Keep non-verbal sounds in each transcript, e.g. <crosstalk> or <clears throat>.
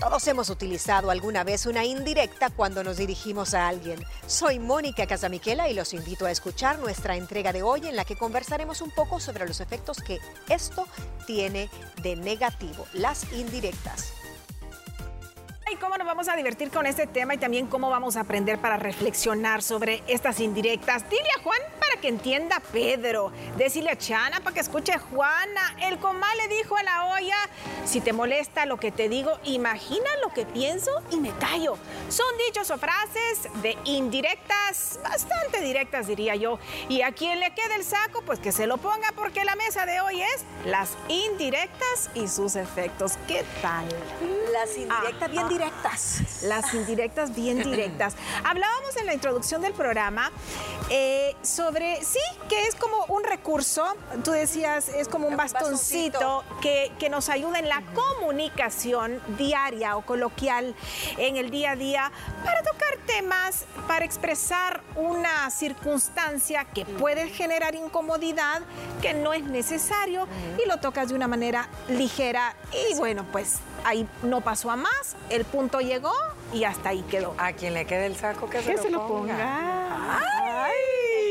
Todos hemos utilizado alguna vez una indirecta cuando nos dirigimos a alguien. Soy Mónica Casamiquela y los invito a escuchar nuestra entrega de hoy en la que conversaremos un poco sobre los efectos que esto tiene de negativo, las indirectas. Cómo nos vamos a divertir con este tema y también cómo vamos a aprender para reflexionar sobre estas indirectas. Dile a Juan para que entienda Pedro. Decirle a Chana para que escuche Juana. El comal le dijo a la olla, si te molesta lo que te digo, imagina lo que pienso y me callo. Son dichos o frases de indirectas, bastante directas diría yo. Y a quien le quede el saco, pues que se lo ponga porque la mesa de hoy es las indirectas y sus efectos. ¿Qué tal? Las indirectas bien directas directas. Las indirectas bien directas. <laughs> Hablábamos en la introducción del programa eh, sobre, sí, que es como un recurso, tú decías, es como un bastoncito, Que, que, nos ayuda en la comunicación diaria o coloquial en el día a día para tocar temas, para expresar una circunstancia que puede generar incomodidad, que no es necesario y lo tocas de una manera ligera. Y bueno, pues ahí no pasó a más, el punto llegó y hasta ahí quedó. A quien le quede el saco que, se, lo ponga.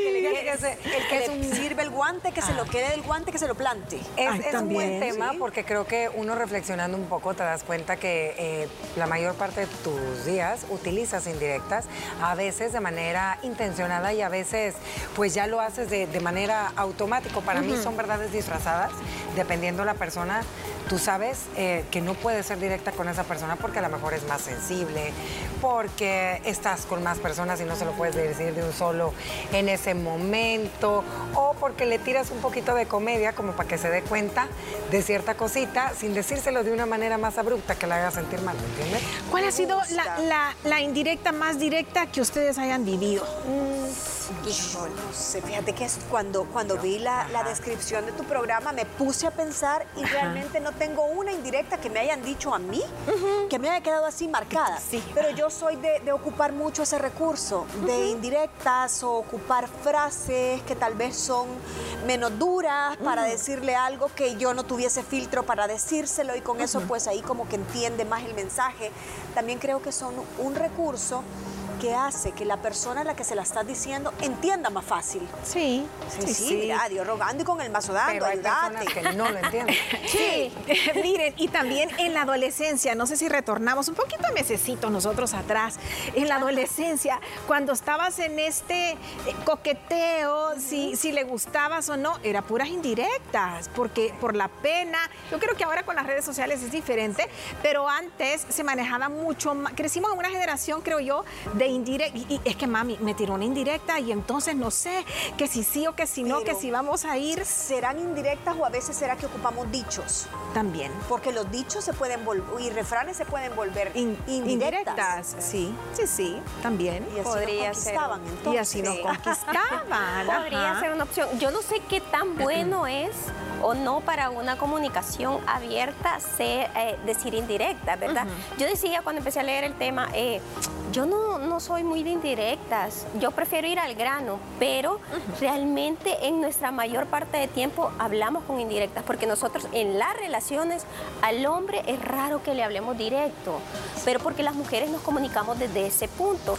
El que, sirve el guante, que se lo ah. quede el guante, que se lo plante. Es, un buen tema porque creo que uno reflexionando un poco te das cuenta que eh, la mayor parte de tus días utilizas indirectas, a veces de manera intencionada y a veces pues ya lo haces de, manera automática. Para mí son verdades disfrazadas, dependiendo la persona. Tú sabes eh, que no puedes ser directa con esa persona porque a lo mejor es más sensible, porque estás con más personas y no se lo puedes decir de un solo en ese momento, o porque le tiras un poquito de comedia como para que se dé cuenta de cierta cosita sin decírselo de una manera más abrupta que la haga sentir mal, ¿me entiendes? ¿Cuál ha sido la, indirecta más directa que ustedes hayan vivido? Mm, no sé, fíjate que es cuando, cuando vi la, descripción de tu programa me puse a pensar y realmente no tengo una indirecta que me hayan dicho a mí que me haya quedado así marcada. Sí. Pero yo soy de, ocupar mucho ese recurso, de indirectas o ocupar frases que tal vez son menos duras para decirle algo que yo no tuviese filtro para decírselo y con eso pues ahí como que entiende más el mensaje. También creo que son un recurso que hace que la persona a la que se la estás diciendo entienda más fácil. Sí, sí, sí. Mira, Dios rogando y con el mazo dando, Pero hay que no lo entienden. <laughs> sí. <laughs> Miren, y también en la adolescencia, no sé si retornamos un poquito mesecitos nosotros atrás, en la adolescencia, cuando estabas en este eh, coqueteo, si, si le gustabas o no, era puras indirectas, porque por la pena, yo creo que ahora con las redes sociales es diferente, pero antes se manejaba mucho más, crecimos en una generación, creo yo, de indirecta. Y, es que mami, me tiró una indirecta y entonces no sé que si sí o que si no, que si vamos a ir. ¿Serán indirectas o a veces será que ocupamos dichos? También. Porque los dichos se pueden volver, y refranes se pueden volver indirectas. Sí, sí, sí, también. Y así Podría nos conquistaban, ser. Y así nos conquistaban. <laughs> Podría ser una opción. Yo no sé qué tan <clears throat> bueno es o no para una comunicación abierta ser, eh, decir indirecta, ¿verdad? Yo decía cuando empecé a leer el tema, eh, yo no, no soy muy de indirectas, yo prefiero ir al grano, pero realmente en nuestra mayor parte de tiempo hablamos con indirectas, porque nosotros en las relaciones al hombre es raro que le hablemos directo, pero porque las mujeres nos comunicamos desde ese punto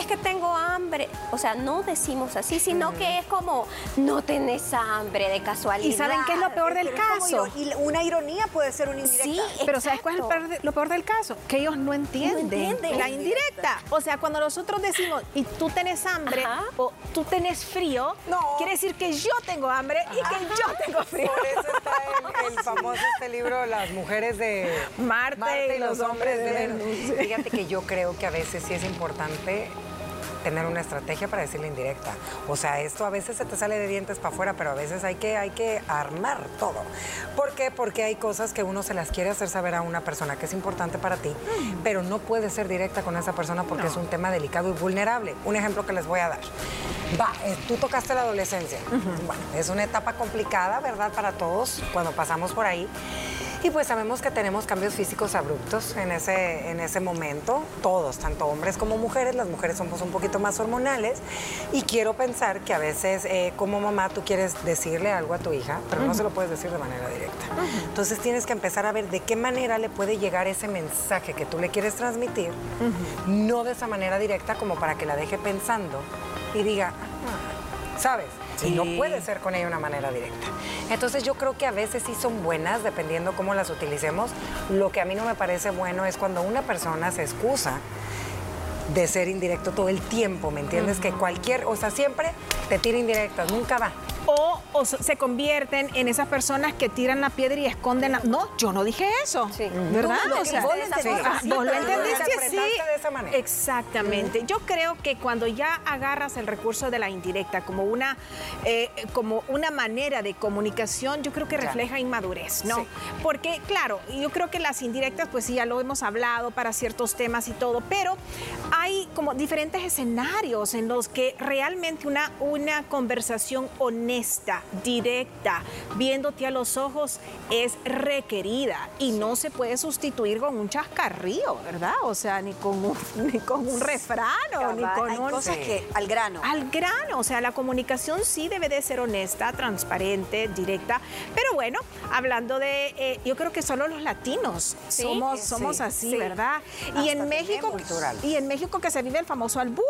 es que tengo hambre. O sea, no decimos así, sino que es como, no tenés hambre de casualidad. ¿Y saben qué es lo peor del caso? Y una ironía puede ser una indirecta. Sí, pero ¿sabes cuál es lo peor del caso? Que ellos no entienden, la indirecta. O sea, cuando nosotros decimos, y tú tenés hambre, o tú tenés frío, quiere decir que yo tengo hambre y que yo tengo frío. Por eso está el, famoso este libro, Las mujeres de Marte, y, los, hombres de Venus. Fíjate que yo creo que a veces sí es importante tener una estrategia para decirle indirecta. O sea, esto a veces se te sale de dientes para afuera, pero a veces hay que, hay que armar todo. ¿Por qué? Porque hay cosas que uno se las quiere hacer saber a una persona que es importante para ti, pero no puede ser directa con esa persona porque es un tema delicado y vulnerable. Un ejemplo que les voy a dar. Va, eh, tú tocaste la adolescencia. Bueno, es una etapa complicada, ¿verdad? Para todos cuando pasamos por ahí. Y pues sabemos que tenemos cambios físicos abruptos en ese, en ese momento, todos, tanto hombres como mujeres, las mujeres somos un poquito más hormonales. Y quiero pensar que a veces eh, como mamá tú quieres decirle algo a tu hija, pero no se lo puedes decir de manera directa. Entonces tienes que empezar a ver de qué manera le puede llegar ese mensaje que tú le quieres transmitir, no de esa manera directa como para que la deje pensando y diga, "Ah", ¿sabes? Y no puede ser con ella de una manera directa. Entonces yo creo que a veces sí son buenas, dependiendo cómo las utilicemos. Lo que a mí no me parece bueno es cuando una persona se excusa de ser indirecto todo el tiempo, ¿me entiendes? Que cualquier, o sea, siempre te tira indirectas, nunca va. O, o se convierten en esas personas que tiran la piedra y esconden la... No, yo no dije eso. Sí. ¿Verdad? Tú lo O sea, vos lo entendiste ah, así, vos lo pero lo entendiste así. interpretaste de esa manera. Exactamente. Yo creo que cuando ya agarras el recurso de la indirecta como una, eh, como una manera de comunicación, yo creo que refleja inmadurez, ¿no? Sí. Porque, claro, yo creo que las indirectas, pues sí, ya lo hemos hablado para ciertos temas y todo, pero hay como diferentes escenarios en los que realmente una, una conversación honesta, directa, viéndote a los ojos, es requerida y no se puede sustituir con un chascarrío, ¿verdad? O sea, ni con un, <laughs> ni con un refrán o ni con hay un... cosas que al grano. Al grano, o sea, la comunicación sí debe de ser honesta, transparente, directa, pero bueno, hablando de, eh, yo creo que solo los latinos Sí, somos, sí, somos así, sí. ¿verdad? Hasta Y en México, y en México que se vive el famoso albur.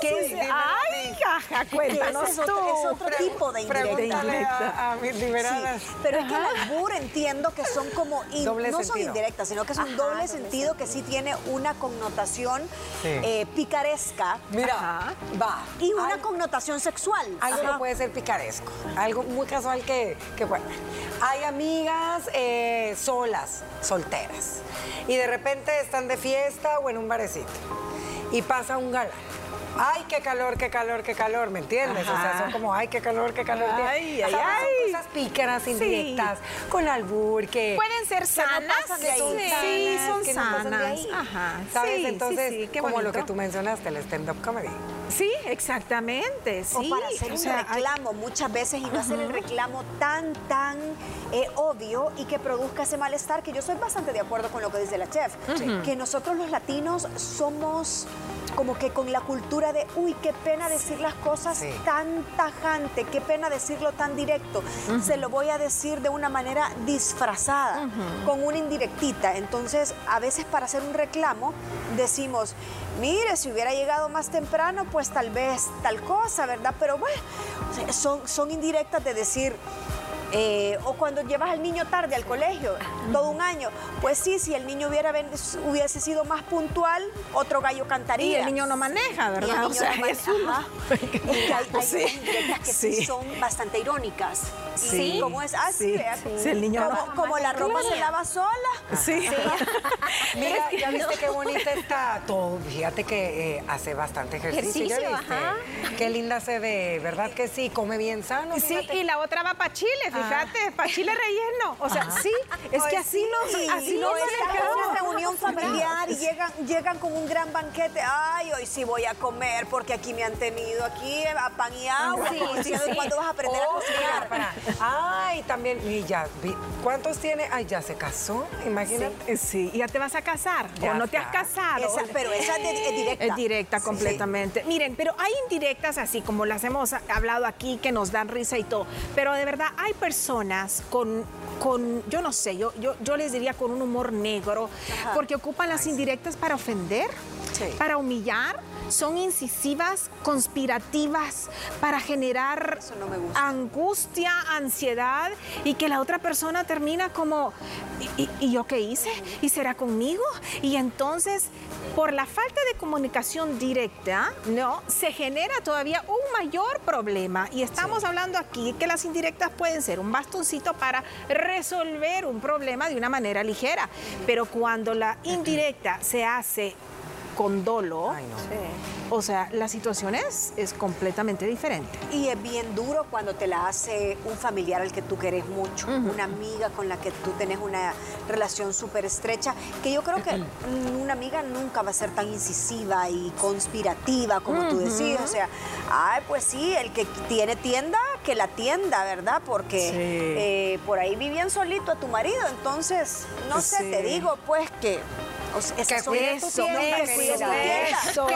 que es, ay, jaja, cuéntanos Ese es tú. otro, es otro tipo de indirecta. A, a mis liberadas. Sí, pero es que el albur entiendo que son como, in- Doble no son indirectas, sino que es un Ajá, doble doble sentido que sí tiene una connotación Sí. eh, picaresca Mira, Ajá. va. y una connotación sexual. Algo Ajá. no puede ser picaresco. Algo muy casual que, que bueno. Hay amigas eh, solas, solteras. Y de repente están de fiesta o en un barecito. Y pasa un galán. Ay, qué calor, qué calor, qué calor, ¿me entiendes? O sea, son como, ay, qué calor, qué calor. Ay, O sea, ay, son ay. cosas pícaras, indirectas, con albur, que... Pueden ser sanas. pasan de ahí. Sí, Sí, son que no pasan de sanas. ahí. Ajá. ¿Sabes? Sí, Entonces, sí, qué como lo que tú mencionaste, el stand-up comedy. Sí, exactamente. O Sí. para hacer o un sea, hay- reclamo muchas veces y no hacer el reclamo tan, tan eh, obvio y que produzca ese malestar, que yo soy bastante de acuerdo con lo que dice la chef, que nosotros los latinos somos como que con la cultura de, uy, qué pena decir las cosas Sí. tan tajante, qué pena decirlo tan directo, se lo voy a decir de una manera disfrazada, con una indirectita. Entonces, a veces para hacer un reclamo decimos, mire, si hubiera llegado más temprano, pues tal vez tal cosa, ¿verdad? Pero bueno, son, son indirectas de decir... eh, o cuando llevas al niño tarde al colegio, todo un año, pues sí, si el niño hubiera hubiese sido más puntual, otro gallo cantaría. Y el niño no maneja, Y el ¿verdad? niño O sea, no mane- es un- ajá. Es que hay, hay Sí. que sí. Sí. son bastante irónicas. Sí. Y como es así, Sí. el niño como, no- como la ropa se lava sola. Sí. <laughs> Mira, ya viste qué bonita <laughs> está todo. Fíjate que eh, hace bastante ejercicio. ¿ya Ejercicio, viste? ajá. Qué linda se ve, ¿verdad que sí? Come bien sano. Sí, y la otra va para Chile, fíjate, para Chile relleno. O sea, sí, es que así sí, así no dejamos. una reunión familiar y llegan, llegan con un gran banquete. Ay, hoy sí voy a comer porque aquí me han tenido aquí a pan y agua. Sí. ¿Cuándo vas a aprender a Oh, cocinar? Ay, también, y ya, ¿cuántos tiene? Ay, ya se casó, imagínate. Sí, ¿ya te vas a casar? Ya ¿O no te has casado? Esa- pero esa es, es directa. Es directa completamente. Miren, pero hay indirectas así como las hemos hablado aquí que nos dan risa y todo. Pero de verdad hay personas con, con yo no sé, yo, yo, yo les diría con un humor negro, Ajá. porque ocupan las indirectas para ofender, Sí. para humillar. Son incisivas, conspirativas, para generar no angustia, ansiedad y que la otra persona termina como, ¿y, y- y yo qué hice? ¿Y será conmigo? Y entonces, por la falta de comunicación directa, ¿no? Se genera todavía un mayor problema. Y estamos hablando aquí que las indirectas pueden ser un bastoncito para resolver un problema de una manera ligera. Pero cuando la indirecta se hace con dolo, Ay, no. o sea, la situación es, es completamente diferente. Y es bien duro cuando te la hace un familiar al que tú querés mucho, una amiga con la que tú tenés una relación súper estrecha, que yo creo que una amiga nunca va a ser tan incisiva y conspirativa como tú decís. O sea, ay, pues sí, el que tiene tienda, que la atienda, ¿verdad? Porque eh, por ahí vivían solito a tu marido, entonces, no sé, te digo pues que o sea, que cuide tu tienda, eso, eso,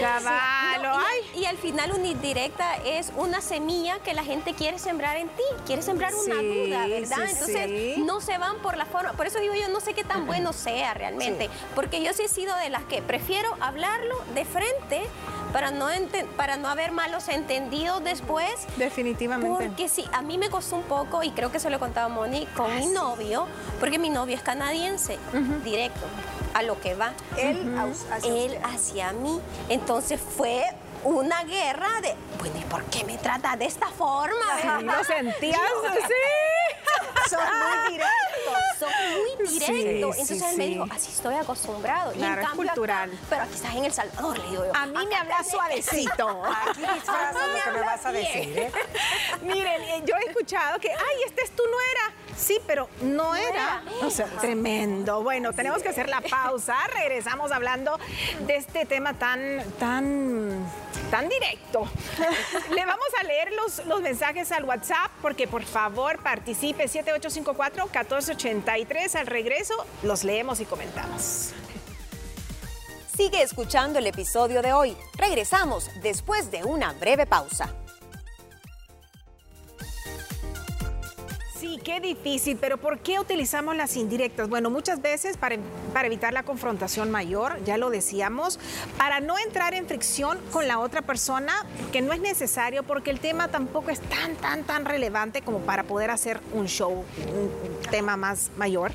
Caballo. y, al final una indirecta es una semilla que la gente quiere sembrar en ti, quiere sembrar una duda, ¿verdad? Entonces no se van por la forma, por eso digo yo no sé qué tan <clears throat> bueno sea realmente, porque yo sí he sido de las que prefiero hablarlo de frente para no, para no haber malos entendidos después. Definitivamente. Porque sí, a mí me costó un poco, y creo que se lo he contado a Moni, con mi novio, porque mi novio es canadiense, directo, a lo que va. Él, hacia, Él hacia mí. Entonces fue una guerra de, bueno, ¿y por qué me trata de esta forma? ¿Lo sentías <laughs> así? <laughs> Son muy directos. Son muy directos. Entonces él me dijo, así estoy acostumbrado. Claro, y en es cultural. pero aquí estás en El Salvador, le digo yo. A mí <laughs> me habla suavecito. Aquí disfrazas lo que me vas a decir, ¿eh? <laughs> Miren, eh, yo he escuchado que, ay, este es tu nuera. Sí, pero no, era. O sea, tremendo. Bueno, tenemos que hacer la pausa. Regresamos hablando de este tema tan, tan tan directo. Le vamos a leer los, los mensajes al WhatsApp porque por favor participe 7854-1483. Al regreso los leemos y comentamos. Sigue escuchando el episodio de hoy. Regresamos después de una breve pausa. Sí, qué difícil, pero ¿por qué utilizamos las indirectas? Bueno, muchas veces para, para, evitar la confrontación mayor, ya lo decíamos, para no entrar en fricción con la otra persona, que no es necesario porque el tema tampoco es tan, tan, tan relevante como para poder hacer un show, un tema más mayor.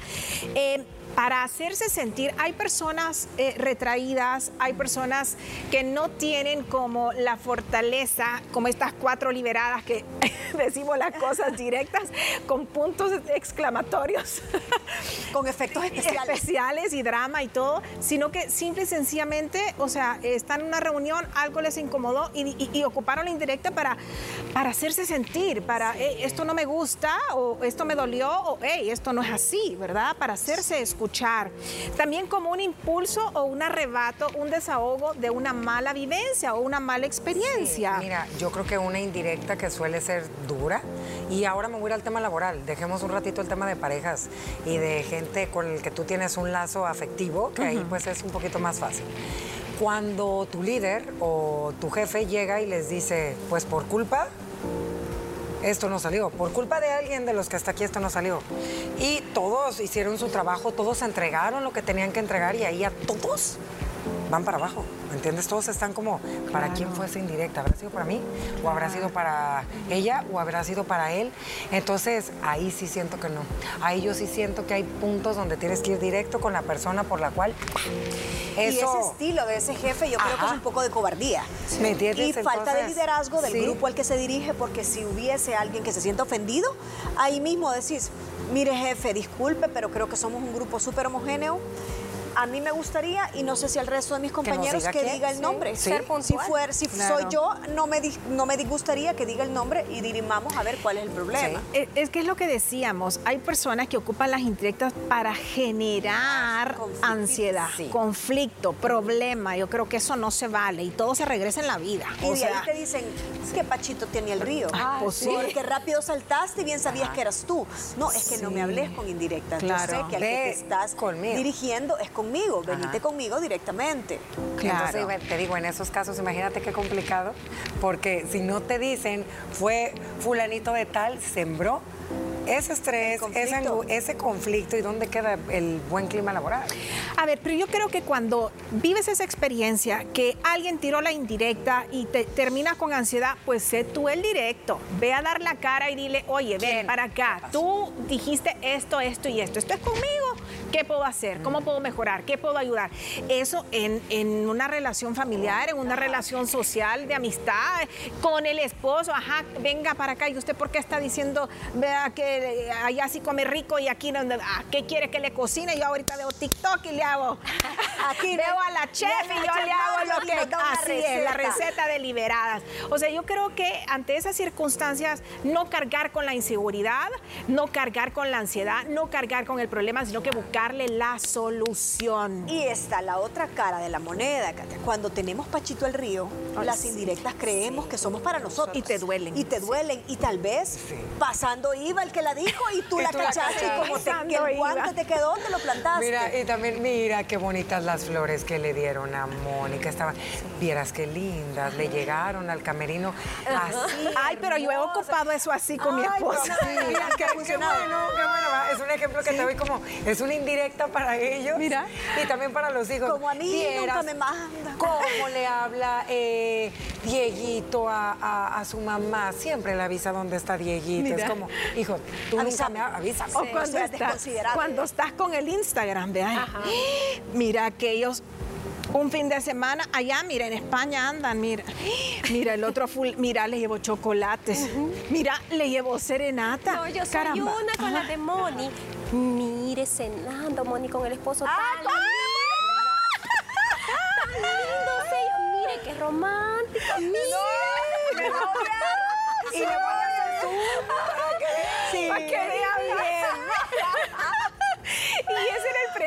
Eh, para hacerse sentir, hay personas eh, retraídas, hay personas que no tienen como la fortaleza, como estas cuatro liberadas que <laughs> decimos las cosas directas, con puntos exclamatorios, <laughs> con efectos especiales. especiales y drama y todo, sino que simple y sencillamente, o sea, están en una reunión, algo les incomodó y, ocuparon la indirecta para, para hacerse sentir, para esto no me gusta o esto me dolió o hey, esto no es así, ¿verdad? Para hacerse escuchar escuchar. También como un impulso o un arrebato, un desahogo de una mala vivencia o una mala experiencia. mira, yo creo que una indirecta que suele ser dura. Y ahora me voy al tema laboral. Dejemos un ratito el tema de parejas y de gente con el que tú tienes un lazo afectivo, que ahí pues es un poquito más fácil cuando tu líder o tu jefe llega y les dice, pues por culpa esto no salió. Por culpa de alguien de los que hasta aquí esto no salió. Y todos hicieron su trabajo, todos entregaron lo que tenían que entregar y ahí a todos van para abajo. ¿Me entiendes? Todos están como, ¿para quién fue esa indirecta? ¿Habrá sido para mí? ¿O habrá sido para ella? ¿O habrá sido para él? Entonces, ahí sí siento que no. Ahí yo sí siento que hay puntos donde tienes que ir directo con la persona por la cual... Eso... Y ese estilo de ese jefe yo creo que es un poco de cobardía. ¿Me entiendes? Y falta de liderazgo del grupo al que se dirige, porque si hubiese alguien que se sienta ofendido, ahí mismo decís, mire jefe, disculpe, pero creo que somos un grupo súper homogéneo a mí me gustaría, y no sé si al resto de mis compañeros, que, diga, el nombre. Si, fuera, si soy yo, no me, no me disgustaría que diga el nombre y dirimamos a ver cuál es el problema. Eh, es que es lo que decíamos, hay personas que ocupan las indirectas para generar ansiedad, conflicto, problema. Yo creo que eso no se vale y todo se regresa en la vida. Y de ahí te dicen, que Pachito tiene el río. Ah, pues Porque rápido saltaste y bien sabías que eras tú. No, es que no me hables con indirectas. Yo sé que al que te estás dirigiendo es con conmigo, venite conmigo directamente. Claro. Entonces, te digo, en esos casos, imagínate qué complicado, porque si no te dicen, fue fulanito de tal, sembró ese estrés, ese, conflicto y dónde queda el buen clima laboral. A ver, pero yo creo que cuando vives esa experiencia, que alguien tiró la indirecta y te terminas con ansiedad, pues sé tú el directo. Ve a dar la cara y dile, oye, ven para acá. Tú dijiste esto, esto y esto. Esto es conmigo. ¿Qué puedo hacer? ¿Cómo puedo mejorar? ¿Qué puedo ayudar? Eso en, en una relación familiar, en una relación social, de amistad, con el esposo. Ajá, venga para acá. ¿Y usted por qué está diciendo, vea que allá sí come rico y aquí donde, ah, ¿qué quiere que le cocine? Yo ahorita veo TikTok y le hago, <laughs> aquí veo a la chef y yo le hago lo que, así es, la receta deliberadas. O sea, yo creo que ante esas circunstancias, no cargar con la inseguridad, no cargar con la ansiedad, no cargar con el problema, sino que buscar buscarle la solución. Y está la otra cara de la moneda, Katia. Cuando tenemos Pachito el Río, Ay, las sí, indirectas creemos que somos para nosotros. Y te duelen. Y te duelen. Y tal vez pasando iba el que la dijo y tú <laughs> Y la tú la cachaste y como te, que el guante te quedó, ¿dónde lo plantaste? Mira, y también, mira qué bonitas las flores que le dieron a Mónica. Estaban, vieras qué lindas, le llegaron al camerino así. Ay, pero yo he ocupado eso así con mi esposa. pero- Mira, qué, qué bueno, qué bueno. Es un ejemplo que te doy como, es una indirecta para ellos. Mira. Y también para los hijos. Como a mí nunca me manda. ¿Cómo <laughs> le habla eh, Dieguito a, a- a su mamá? Siempre le avisa dónde está Dieguito. Mira. Es como, hijo, tú Avísame. nunca me avisas. O Sí, cuando, o sea, estás, desconsiderable. cuando estás con el Instagram, vean. <gasps> Mira aquellos. Un fin de semana allá, mira, en España andan, mira. <gasps> Mira, el otro full, mira, le llevo chocolates. Mira, le llevo serenata. No, yo soy Caramba. una con la de Moni. Mire, cenando, Moni con el esposo. Ah, tan lindo. Tan lindo, serio. Mire, qué romántico. Mire. Y le voy a hacer para. Sí. Para bien.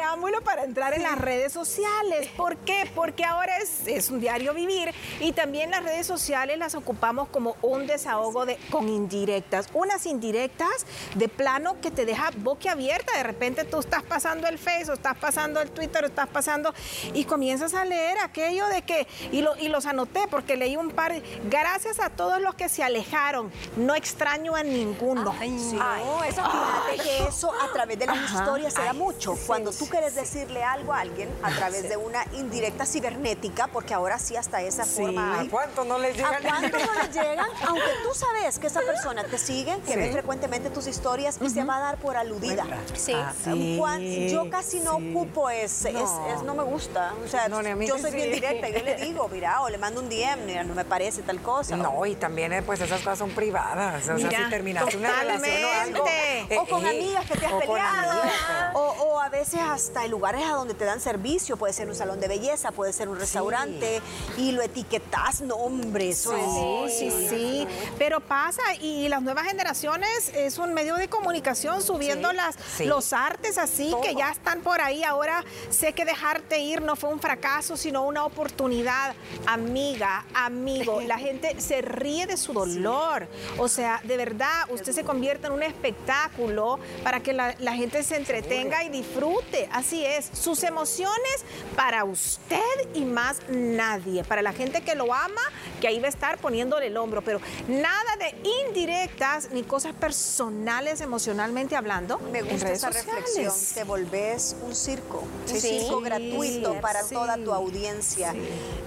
Preámbulo para entrar en las redes sociales. ¿Por qué? Porque ahora es, es un diario vivir y también las redes sociales las ocupamos como un desahogo de, con indirectas. Unas indirectas de plano que te deja boquiabierta. De repente tú estás pasando el Facebook, estás pasando el Twitter, estás pasando y comienzas a leer aquello de que, y, lo- y los anoté porque leí un par. Gracias a todos los que se alejaron. No extraño a ninguno. No, eso fíjate que eso a través de las Ajá. historias se da Ay, mucho. sí, Cuando tú quieres decirle algo a alguien a <laughs> través de una indirecta cibernética, porque ahora sí hasta esa Sí. forma ¿A cuánto no les llegan? ¿A cuánto no les llegan? <laughs> Aunque tú sabes que esa persona te sigue, que Sí. ve frecuentemente tus historias y se va a dar por aludida. Sí. Ah, Sí, Cuan- yo casi no sí. ocupo ese, es- No. es- no me gusta. O sea, No, yo sí. soy bien directa, yo le <laughs> digo, mira, o le mando un DM, mira, no me parece tal cosa. No, y también eh, pues esas cosas son privadas. O sea, Mira, si terminaste una relación o algo. totalmente. O con eh, amigas que te has o peleado. amigas. O, o a veces hasta en lugares a donde te dan servicio. Puede ser un salón de belleza, puede ser un restaurante. Y lo etiquetas. No, hombre, eso es. Sí, sí, sí. Pero pasa, y las nuevas generaciones es un medio de comunicación subiendo Sí, las, los artes así que ya están por ahí. Ahora sé que dejarte ir no fue un fracaso, sino una oportunidad. Amiga, amigo, la <laughs> gente se ríe de su dolor. O sea, de verdad, usted se convierte en un espectáculo para que la, la gente se entretenga y disfrute. Así es. Sus emociones para usted y más nadie. Para la gente que lo ama, que ahí va a estar poniéndole el hombro. Pero nada de indirectas ni cosas personales emocionalmente hablando. Me en gusta redes esa sociales. reflexión. Te volvés un circo. Un Sí, circo sí, gratuito para toda tu audiencia.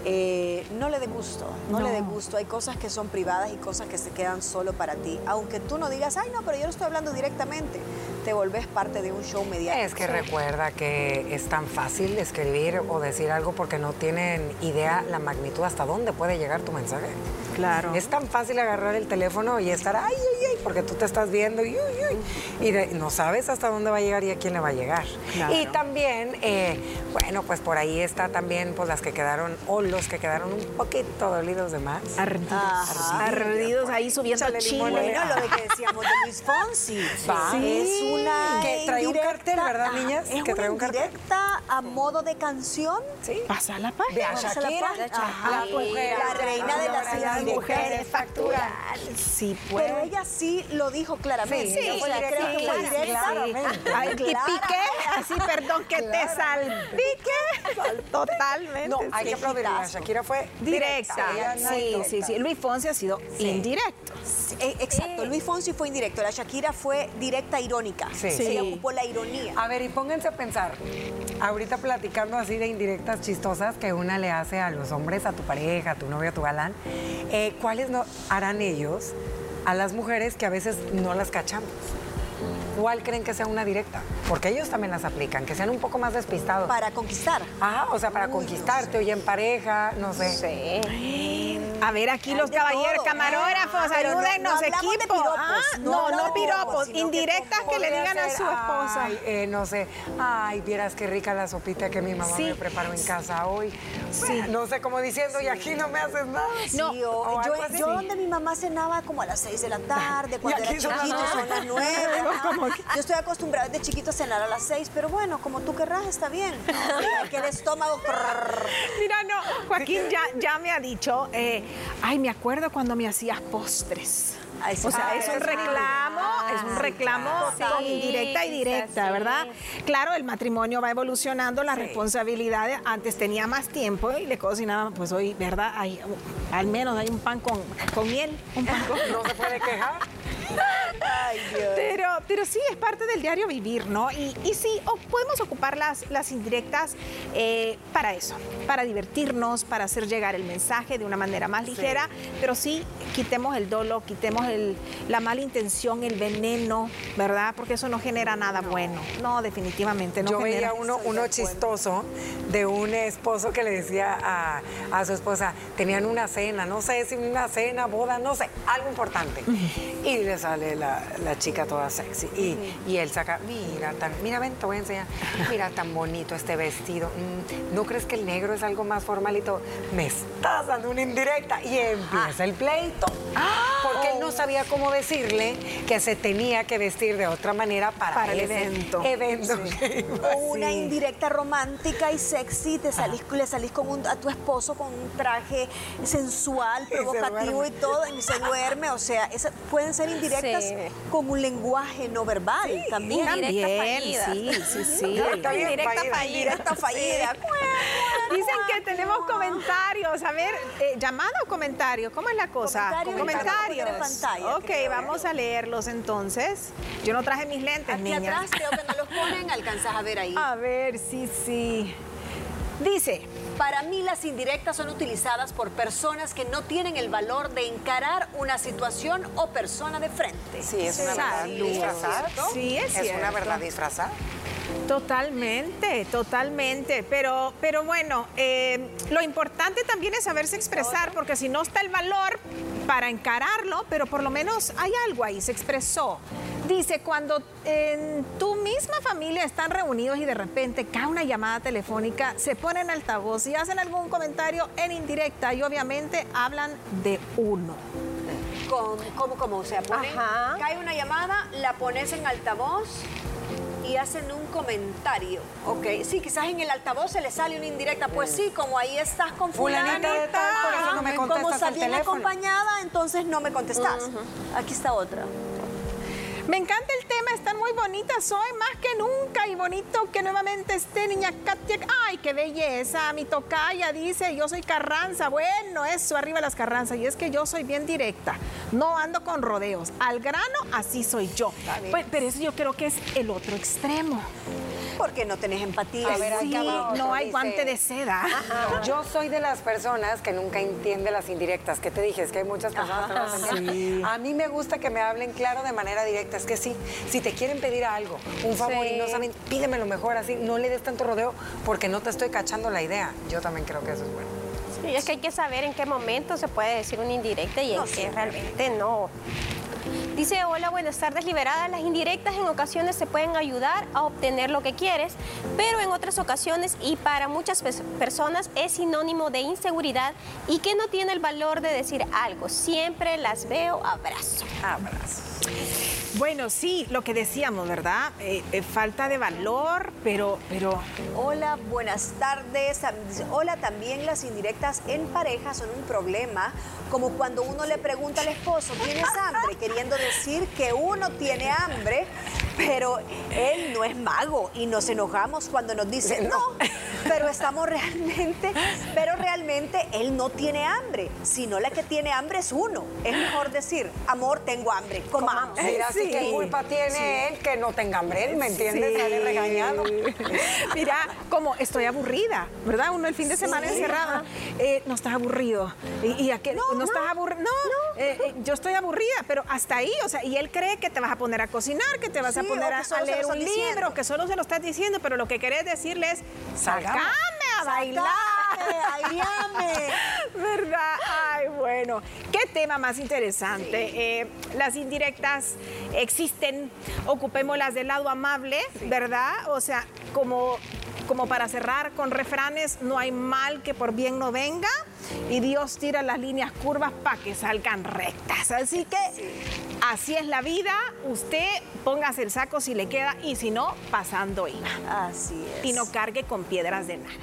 Eh, no le dé gusto, no, le dé No. gusto. Hay cosas que son privadas y cosas que se quedan solo para ti. Aunque tú no digas, ay, no, pero yo no estoy hablando directamente. Te volvés parte de un show mediático. Es que recuerda que es tan fácil escribir o decir algo porque no tienen idea la magnitud hasta dónde puede llegar tu mensaje. Claro. Es tan fácil agarrar el teléfono y estar, ay, ay, ay, porque tú te estás viendo y, uy, uy, y de- no sabes hasta dónde va a llegar y a quién le va a llegar. Claro. Y también, eh, bueno, pues por ahí está también pues las que quedaron, o los que quedaron un poquito dolidos de más. Ardidos. Ardidos ahí subiendo limón, chile. Bueno, lo de que decíamos de Luis Fonsi. Va. Es una Que trae un cartel, ¿verdad, niñas? Es Que trae un cartel. indirecta a modo de canción. Sí. Pasa la De página. a la Shakira, página. Ajá, La mujer, la reina de las las indirectas. Mujeres facturan. Sí, pues. Pero ella sí lo dijo claramente. Sí, sí, creo que y piqué, así, perdón, que te salpique. Totalmente. No, hay sí. que Hitazo. Shakira fue Directa. Sí, directa. sí, sí. Luis Fonsi ha sido indirecto. Eh, Exacto, Luis Fonsi fue indirecto, la Shakira fue directa irónica. Sí. Ella Sí. ocupó la ironía. A ver, y pónganse a pensar, ahorita platicando así de indirectas chistosas que una le hace a los hombres, a tu pareja, a tu novio, a tu galán, eh, ¿cuáles no harán ellos a las mujeres que a veces no las cachamos? ¿Cuál creen que sea una directa? Porque ellos también las aplican, que sean un poco más despistados. Para conquistar. Ajá, o sea, para conquistarte, oye, en pareja, no sé. A ver, aquí los caballeros camarógrafos, no- ayúdennos, no equipo. piropos, Ah, no no, hablamos no de piropos, piropos, indirectas que le digan a su esposa. Ay, eh, no sé. Ay, vieras qué rica la sopita que mi mamá Sí. me preparó en casa hoy. Sí. No sé cómo diciendo, y aquí no me haces nada. No, Sí, o- o yo, donde mi mamá cenaba como a las 6 de la <laughs> tarde, cuando era aquí son las chiquito <laughs> nueve. son las 9. Yo estoy acostumbrada de chiquito a cenar a las 6, pero bueno, como tú querrás, está bien. Mira, que el estómago... Mira, no, Joaquín ya, ya me ha dicho, eh, ay, me acuerdo cuando me hacías postres. Ay, sí. O sea, Ah, es un sí. reclamo, es un reclamo Sí, indirecta y directa, sí. ¿verdad? Claro, el matrimonio va evolucionando, las responsabilidades. Antes tenía más tiempo y le cocinaba, pues hoy, ¿verdad? Hay, al menos hay un pan con, con miel, un pan con... No se puede quejar. <laughs> Ay, Dios. Pero, pero sí, es parte del diario vivir, ¿no? Y, y sí, o- podemos ocupar las, las indirectas eh, para eso, para divertirnos, para hacer llegar el mensaje de una manera más ligera, pero sí, quitemos el dolo, quitemos el- la mala intención, el veneno, ¿verdad? Porque eso no genera nada bueno. No, definitivamente no Yo genera. veía uno, uno chistoso de un esposo que le decía a, a su esposa, tenían una cena, no sé si una cena, boda, no sé, algo importante. Y le sale la, la chica toda sexy. Y, y él saca, mira, tan, mira, ven, te voy a enseñar. Mira, tan bonito este vestido. Mm, ¿No crees que el negro es algo más formalito? Me estás dando una indirecta. Y empieza el pleito. Porque él no sabía cómo decirle que se tenía que vestir de otra manera para, Para el evento. evento O una indirecta romántica y sexy, te salís, le salís con un- a tu esposo con un traje sensual, <laughs> se provocativo y todo, y se duerme. O sea, esas pueden ser indirectas Sí. Con un lenguaje no verbal también. También, fallida. sí, sí, sí. Está bien, Indirecta fallida. fallida. Indirecta fallida. <laughs> Dicen que tenemos comentarios. A ver, eh, ¿llamada o comentario? ¿Cómo es la cosa? Comentario, comentario en pantalla, Ok, creo. vamos a leerlos entonces. Yo no traje mis lentes, Aquí niñas. atrás creo que no los ponen, alcanzas a ver ahí. A ver, sí, sí. Dice, Para mí las indirectas son utilizadas por personas que no tienen el valor de encarar una situación o persona de frente. Sí, es una verdad disfrazada. Sí, es Es una verdad disfrazada. Totalmente, totalmente. Pero, pero bueno, eh, lo importante también es saberse expresar, porque si no está el valor para encararlo, pero por lo menos hay algo ahí, se expresó. Dice, cuando en tu misma familia están reunidos y de repente cae una llamada telefónica, se ponen altavoz y hacen algún comentario en indirecta y obviamente hablan de uno. Con- ¿Cómo, cómo? O sea, ponen, Ajá. cae una llamada, la pones en altavoz y hacen un comentario. Ok, sí, quizás en el altavoz se le sale una indirecta. Pues sí, como ahí estás con Fulanita fulanita, de tal, por eso no me como contestas teléfono. acompañada, entonces no me contestas. Aquí está otra. Me encanta el tema, están muy bonitas hoy, más que nunca, y bonito que nuevamente esté niña Katia. ¡Ay, qué belleza! Mi tocaya dice, yo soy Carranza. Bueno, eso, arriba las Carranzas. Y es que yo soy bien directa, no ando con rodeos. Al grano, así soy yo. Pues, pero eso yo creo que es el otro extremo. Porque no tenés empatía. A ver, Sí, acá otro, no hay dice- guante de seda. Yo soy de las personas que nunca entiende las indirectas. ¿Qué te dije? Es que hay muchas personas que no entienden. A mí me gusta que me hablen claro de manera directa. Es que sí, si te quieren pedir algo, un favor y no Sí. saben, pídemelo mejor así. No le des tanto rodeo porque no te estoy cachando la idea. Yo también creo que eso es bueno. Sí, es que hay que saber en qué momento se puede decir una indirecta y en qué realmente no. Dice, hola, buenas tardes, liberada. Las indirectas en ocasiones se pueden ayudar a obtener lo que quieres, pero en otras ocasiones y para muchas pers- personas es sinónimo de inseguridad y que no tiene el valor de decir algo. Siempre las veo, abrazo. Abrazos. Bueno, sí, lo que decíamos, ¿verdad? Eh, eh, falta de valor, pero, pero Hola, buenas tardes. Hola, también las indirectas en pareja son un problema, como cuando uno le pregunta al esposo, ¿tienes hambre? Queriendo decir que uno tiene hambre, pero él no es mago y nos enojamos cuando nos dice, no, pero estamos realmente, pero realmente él no tiene hambre, sino la que tiene hambre es uno. Es mejor decir, amor, tengo hambre, comamos. Mira, así Sí. que culpa tiene él que no tenga hambre. Él, ¿me entiendes? Sale regañado. <laughs> Mira, como estoy aburrida, ¿verdad? Uno el fin de semana encerrado. Eh, no estás aburrido. Y, y aquel, no, estás aburrido. No, eh, eh, yo estoy aburrida, pero hasta ahí, o sea, y él cree que te vas a poner a cocinar, que te vas a poner a, a leer un diciendo. libro, que solo se lo estás diciendo, pero lo que querés decirle es, Salgamos. sacame a bailar. <laughs> aireame. ¿Verdad? Ay, bueno. ¿Qué tema más interesante? Eh, las indirectas existen, ocupémoslas del lado amable, ¿verdad? O sea, como, como para cerrar con refranes, no hay mal que por bien no venga y Dios tira las líneas curvas para que salgan rectas. Así que así es la vida. Usted póngase el saco si le queda y si no, pasando iba. Así es. Y no cargue con piedras de nada.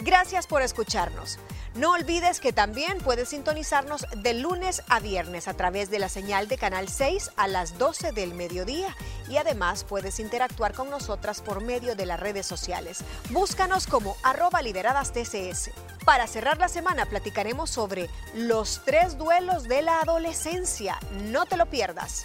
Gracias por escucharnos. No olvides que también puedes sintonizarnos de lunes a viernes a través de la señal de Canal 6 a las 12 del mediodía y además puedes interactuar con nosotras por medio de las redes sociales. Búscanos como arroba lideradas TCS. Para cerrar la semana platicaremos sobre los tres duelos de la adolescencia. No te lo pierdas.